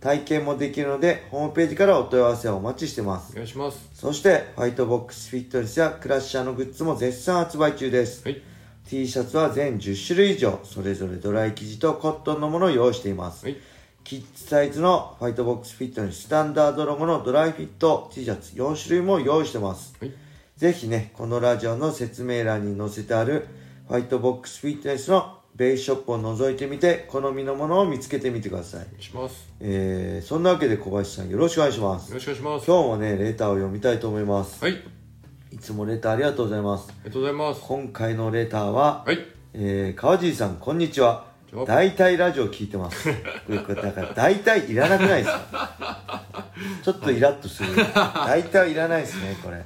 体験もできるのでホームページからお問い合わせをお待ちしてますお願いします。そしてファイトボックスフィットネスやクラッシャーのグッズも絶賛発売中ですはい。T シャツは全10種類以上それぞれドライ生地とコットンのものを用意しています、はい。キッズサイズのファイトボックスフィットネススタンダードロゴのドライフィット T シャツ4種類も用意してますはい。ぜひね、このラジオの説明欄に載せてあるファイトボックスフィットネスのベースショップを覗いてみて、好みのものを見つけてみてください。します。えー、そんなわけで小林さんよろしくお願いします。よろしくお願いします。今日もね、レターを読みたいと思います。はい。あいつもレターありがとうございます。りがとうございます。今回のレターは、はい。えー、川尻さん、こんにちは。大体ラジオ聞いてます。だから、大体いらなくないですか？ちょっとイラッとする。大体いらないですね、これ。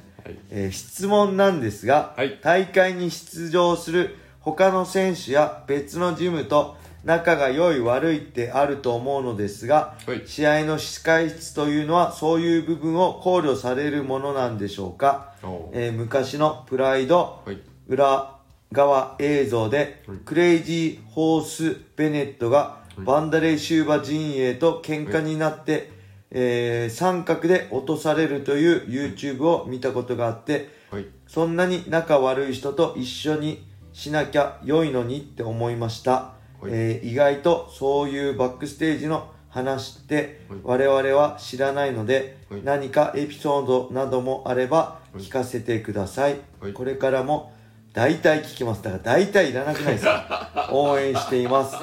えー質問なんですが、はい大会に出場する他の選手や別のジムと仲が良い悪いってあると思うのですが、はい。試合の控室というのはそういう部分を考慮されるものなんでしょうか、えー昔のプライド、はい。裏側映像で、はい。クレイジーホース・ベネットがバンダレイ・シューバ陣営と喧嘩になって、えー三角で落とされるという YouTube を見たことがあってはい。そんなに仲悪い人と一緒にしなきゃ良いのにって思いました、はい。えー意外とそういうバックステージの話ってはい。我々は知らないので、はい。何かエピソードなどもあれば聞かせてください、はい。これからも大体聞きます。だから大体いらなくないですか？応援しています。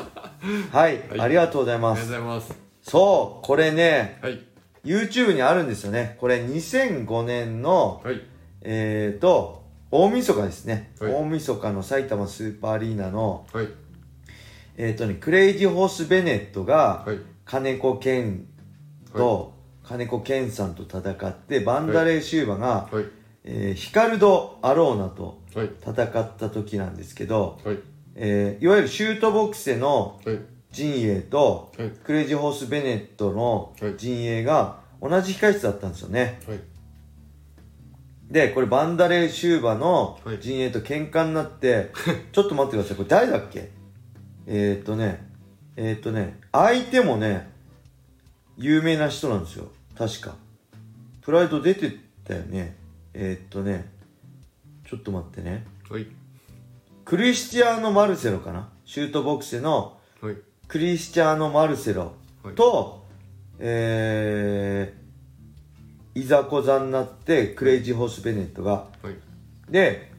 はい、はい。ありがとうございありがとうますございます。そうこれねはい。YouTube にあるんですよね。これ2005年のはい。えーと大晦日ですね、はい大晦日の埼玉スーパーアリーナのはい。えーとねクレイジーホース・ベネットがはい。金子健と、金子健さんと戦ってバンダレー・シューバが、はい。えーヒカルド・アローナとはい。戦った時なんですけど、はい。えーいわゆるシュートボクセのはい。陣営と、はいクレイジーホース・ベネットのはい陣営が同じ控室だったんですよねはい。でこれバンダレー・シューバのはい。陣営と喧嘩になって、ちょっと待ってください。これ誰だっけ？えー、っとねえー、っとね相手もね有名な人なんですよ。確か。プライド出てたよね。えー、っとねちょっと待ってね。はい。クリスチアーノ・マルセロかな？シュートボクセのはい。クリスチャーノ・マルセロはい。と、えー、いざこざになってクレイジーホース・ベネットがはい。で、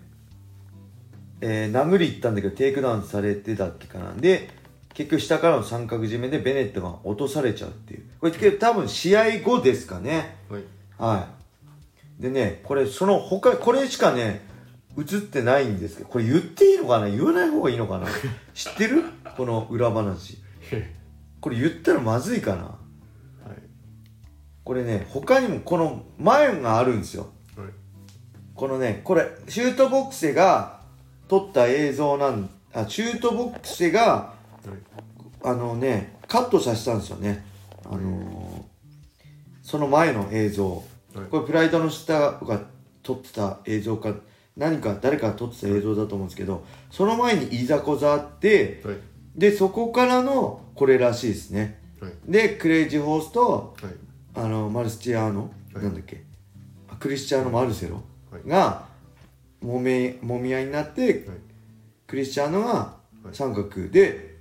えー、殴り行ったんだけどテイクダウンされてたっけかなで結局下からの三角締めでベネットが落とされちゃうっていう。これ多分試合後ですかね。はい。はい。でねこれその他これしかね映ってないんですけどこれ言っていいのかな？言わない方がいいのかな？知ってる？この裏話。これ言ったらまずいかな？はい。これね他にもこの前があるんですよはい。このねこれシュートボクセが撮った映像なんあシュートボクセがはい。あのねカットさせたんですよねあのーその前の映像はいこれプライドの下が撮ってた映像か何か誰かが撮ってた映像だと思うんですけどその前にいざこざあってはい。でそこからのこれらしいですねはい。でクレイジーホースとはい。あのマルスチアーノ、はい。なんだっけ？あクリスチャーノ・マルセロ？はい。がもめもみ合いになってはい。クリスチャーノがはい。三角で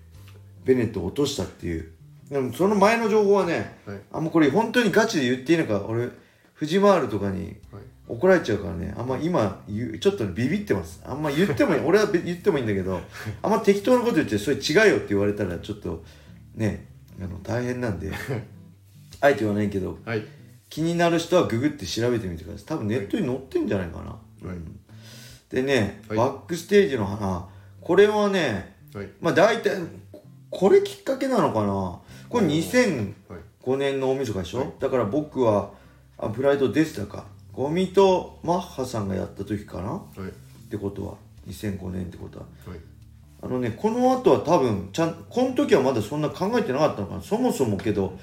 ベネットを落としたっていう。でもその前の情報はねはい。あんまこれ本当にガチで言っていいのか俺藤回るとかにはい。怒られちゃうからねあんま今ちょっとビビってます。あんま言ってもいい 俺はべ言ってもいいんだけどあんま適当なこと言ってそれ違うよって言われたらちょっとねあの大変なんで あえて言わないけどはい。気になる人はググって調べてみてください。多分ネットに載ってんじゃないかな、はい。うん。でね、はい。バックステージの花これはねはい。まあ大体これきっかけなのかな。これ2005はい。年の大晦日でしょ、はい。だから僕はあプライド出てたか。ゴミとマッハさんがやった時かな。はい。ってことは。2005年ってことは。はい。あのねこの後は多分ちゃんこの時はまだそんな考えてなかったのかな。そもそもけど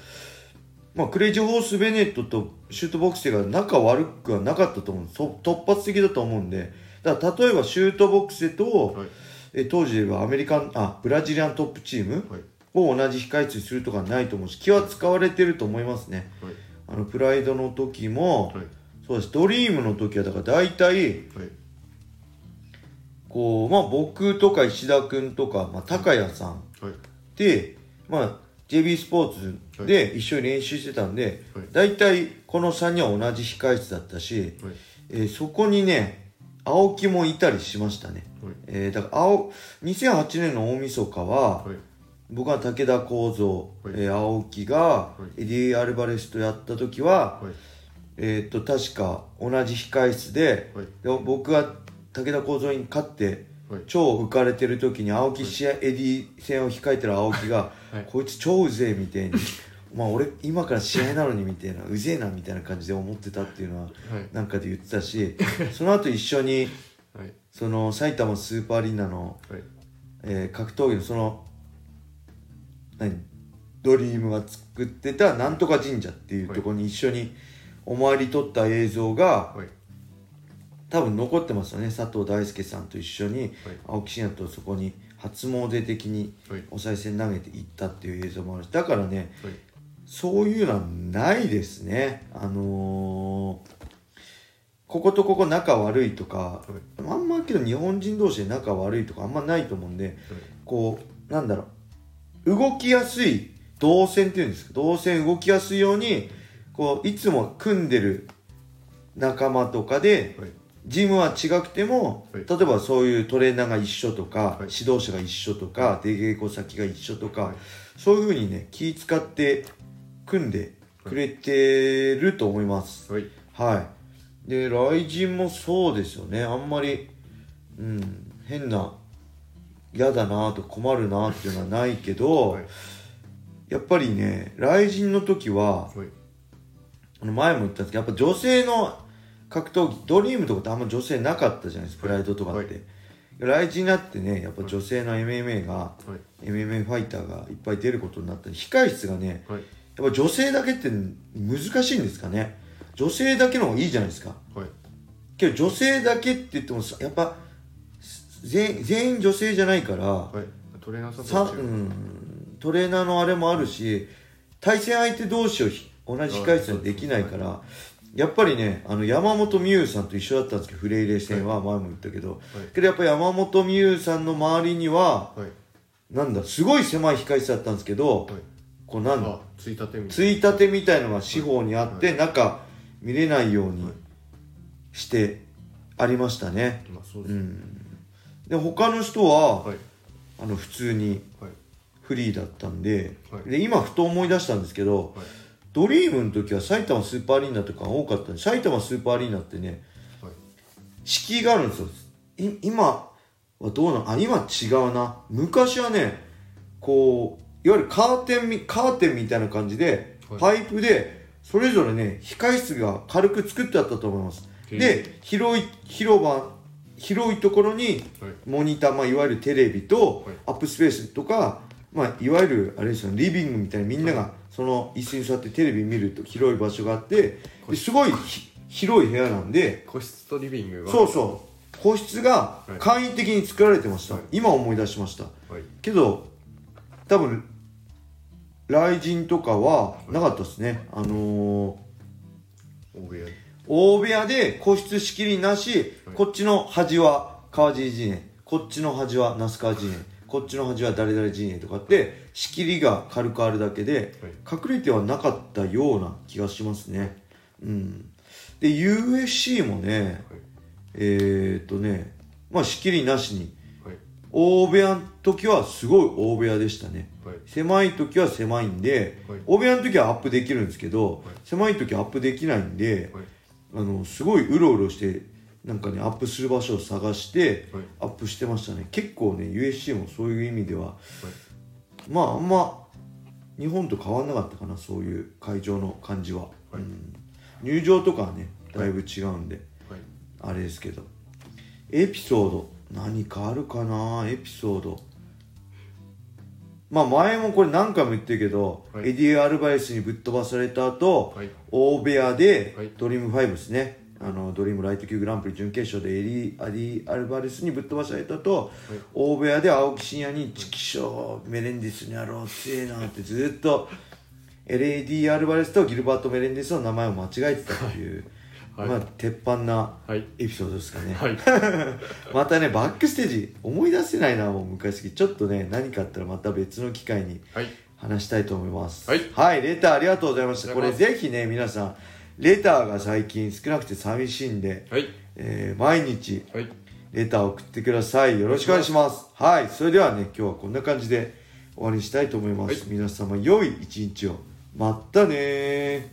まあクレイジーホース・ベネットとシュートボクセが仲悪くはなかったと思う。んですそ突発的だと思うんで。だから例えばシュートボクセと、はい。え当時ではアメリカンあブラジリアントップチームはい。を同じ控え室にするとかないと思うし気は使われてると思いますね。はい。あのプライドの時も、はい。そうですドリームの時はだから大体はい。こうまあ僕とか石田君とか、まあ、高谷さんはい。で、まあ、JB スポーツで一緒に練習してたんで、はい。大体この3人は同じ控え室だったし、はい。えーそこにね青木もいたりしましたね、はい。えーだから青2008年の大晦日は、はい。僕は武田幸三、はい。えー青木がい。エディ・アルバレスとやった時は、はい。えーっと確か同じ控室ではい。で僕が武田幸三に勝ってはい超浮かれてる時に青木試合、エディ戦を控えてる青木が、はい。こいつ超うぜえみたいにまあ俺今から試合なのにみたいなうぜえなみたいな感じで思ってたっていうのははい。なんかで言ってたしその後一緒にはい。その埼玉スーパーアリーナの、はい。えー格闘技のその何？ドリームが作ってたなんとか神社っていうところに一緒にお参り取った映像がはい多分残ってますよね。佐藤大輔さんと一緒にはい。青木真也とそこに初詣的にはい。お賽銭投げていったっていう映像もあるしだからねはい。そういうのはないですね。あのーこことここ仲悪いとか、あんまけど日本人同士で仲悪いとかあんまないと思うんでこうなんだろう。動きやすい動線っていうんですか。動線動きやすいようにこういつも組んでる仲間とかではいジムは違くても、はい。例えばそういうトレーナーが一緒とか、はい。指導者が一緒とか、出稽古先が一緒とか、はい。そういうふうにね気使って組んでくれてると思います。はい。はい。で雷神もそうですよね。あんまりうん変な嫌だなとか困るなっていうのはないけど、はい。やっぱりね雷神の時ははい。あの前も言ったんですけどやっぱ女性の格闘技ドリームとかってあんま女性なかったじゃないですかプライドとかって、はい。雷神になってねやっぱ女性の MMA が、はい。MMA ファイターがいっぱい出ることになった。り控室がねはい。やっぱ女性だけって難しいんですかね。女性だけの方がいいじゃないですか。はい。けど女性だけって言ってもさやっぱ全全員女性じゃないから、はい。トレーナーさんさうんトレーナーのあれもあるし対戦相手同士をひ同じ控室にできないからやっぱりねあの山本美優さんと一緒だったんですけどフレイレ戦は前も言ったけど、けどやっぱり山本美優さんの周りにははい。なんだすごい狭い控室だったんですけど、はい。こうなんだあついたてみたいついたてみたいのが四方にあって、中見れないようにしてありましたね、なまあそうですね。うん。で他の人は、はい。あの普通にはい。フリーだったんで,、はい。で今ふと思い出したんですけど、はいドリームの時は埼玉スーパーアリーナとかが多かったんで埼玉スーパーアリーナってねはい。敷居があるんですよ。い今はどうなの？あ今違うな。昔はねこういわゆるカーテンみカーテンみたいな感じで、はい。パイプでそれぞれね控室が軽く作ってあったと思います。で広い広場広いところにはい。モニター、まあ、いわゆるテレビとはい。アップスペースとか、まあ、いわゆるあれですよねリビングみたいにみんながその椅子に座ってテレビ見ると広い場所があってですごいひ広い部屋なんで個室とリビングが。そうそう。個室がはい。簡易的に作られてました、はい。今思い出しました。はい。けど多分雷神とかはなかったですね、あのー大部屋。で大部屋で個室仕切りなし、はい。こっちの端は川尻陣営こっちの端は那須川陣営こっちの端は誰々陣営とかって仕切りが軽くあるだけではい。隠れてはなかったような気がしますね。うん。で USC もねはい。えー、っとねまあ仕切りなしにはい。大部屋の時はすごい大部屋でしたね。はい。狭い時は狭いんで、はい。大部屋の時はアップできるんですけど、はい。狭い時はアップできないんで、はい。あのすごいうろうろしてなんかねアップする場所を探してはい。アップしてましたね。結構ね UFC もそういう意味では、まああんま日本と変わんなかったかなそういう会場の感じは、はい。うん。入場とかはねだいぶ違うんで、はい。あれですけど。エピソード何かあるかなエピソード。まあ前もこれ何回も言ってるけど、はい。エディ・アルバレスにぶっ飛ばされた後、はい。大部屋ではい。ドリーム5ですね、あのドリームライト級グランプリ準決勝でエリアディ・アルバレスにぶっ飛ばされた後、大部屋で青木真也に「チキショーメレンデスにやろう強えな」ってずっと LAD アルバレスとギルバート・メレンデスの名前を間違えてたっていう、はい。まあ鉄板なはい。エピソードですかね、はい。またねバックステージ思い出せないなもう昔。ちょっとね何かあったらまた別の機会にはい。話したいと思います。はい。レターありがとうございました。これぜひね皆さんレターが最近少なくて寂しいんで、はい。えー毎日はい。レター送ってください。よろしくお願いします。はい。それではね今日はこんな感じで終わりにしたいと思います、はい。皆様良い一日を。まったねー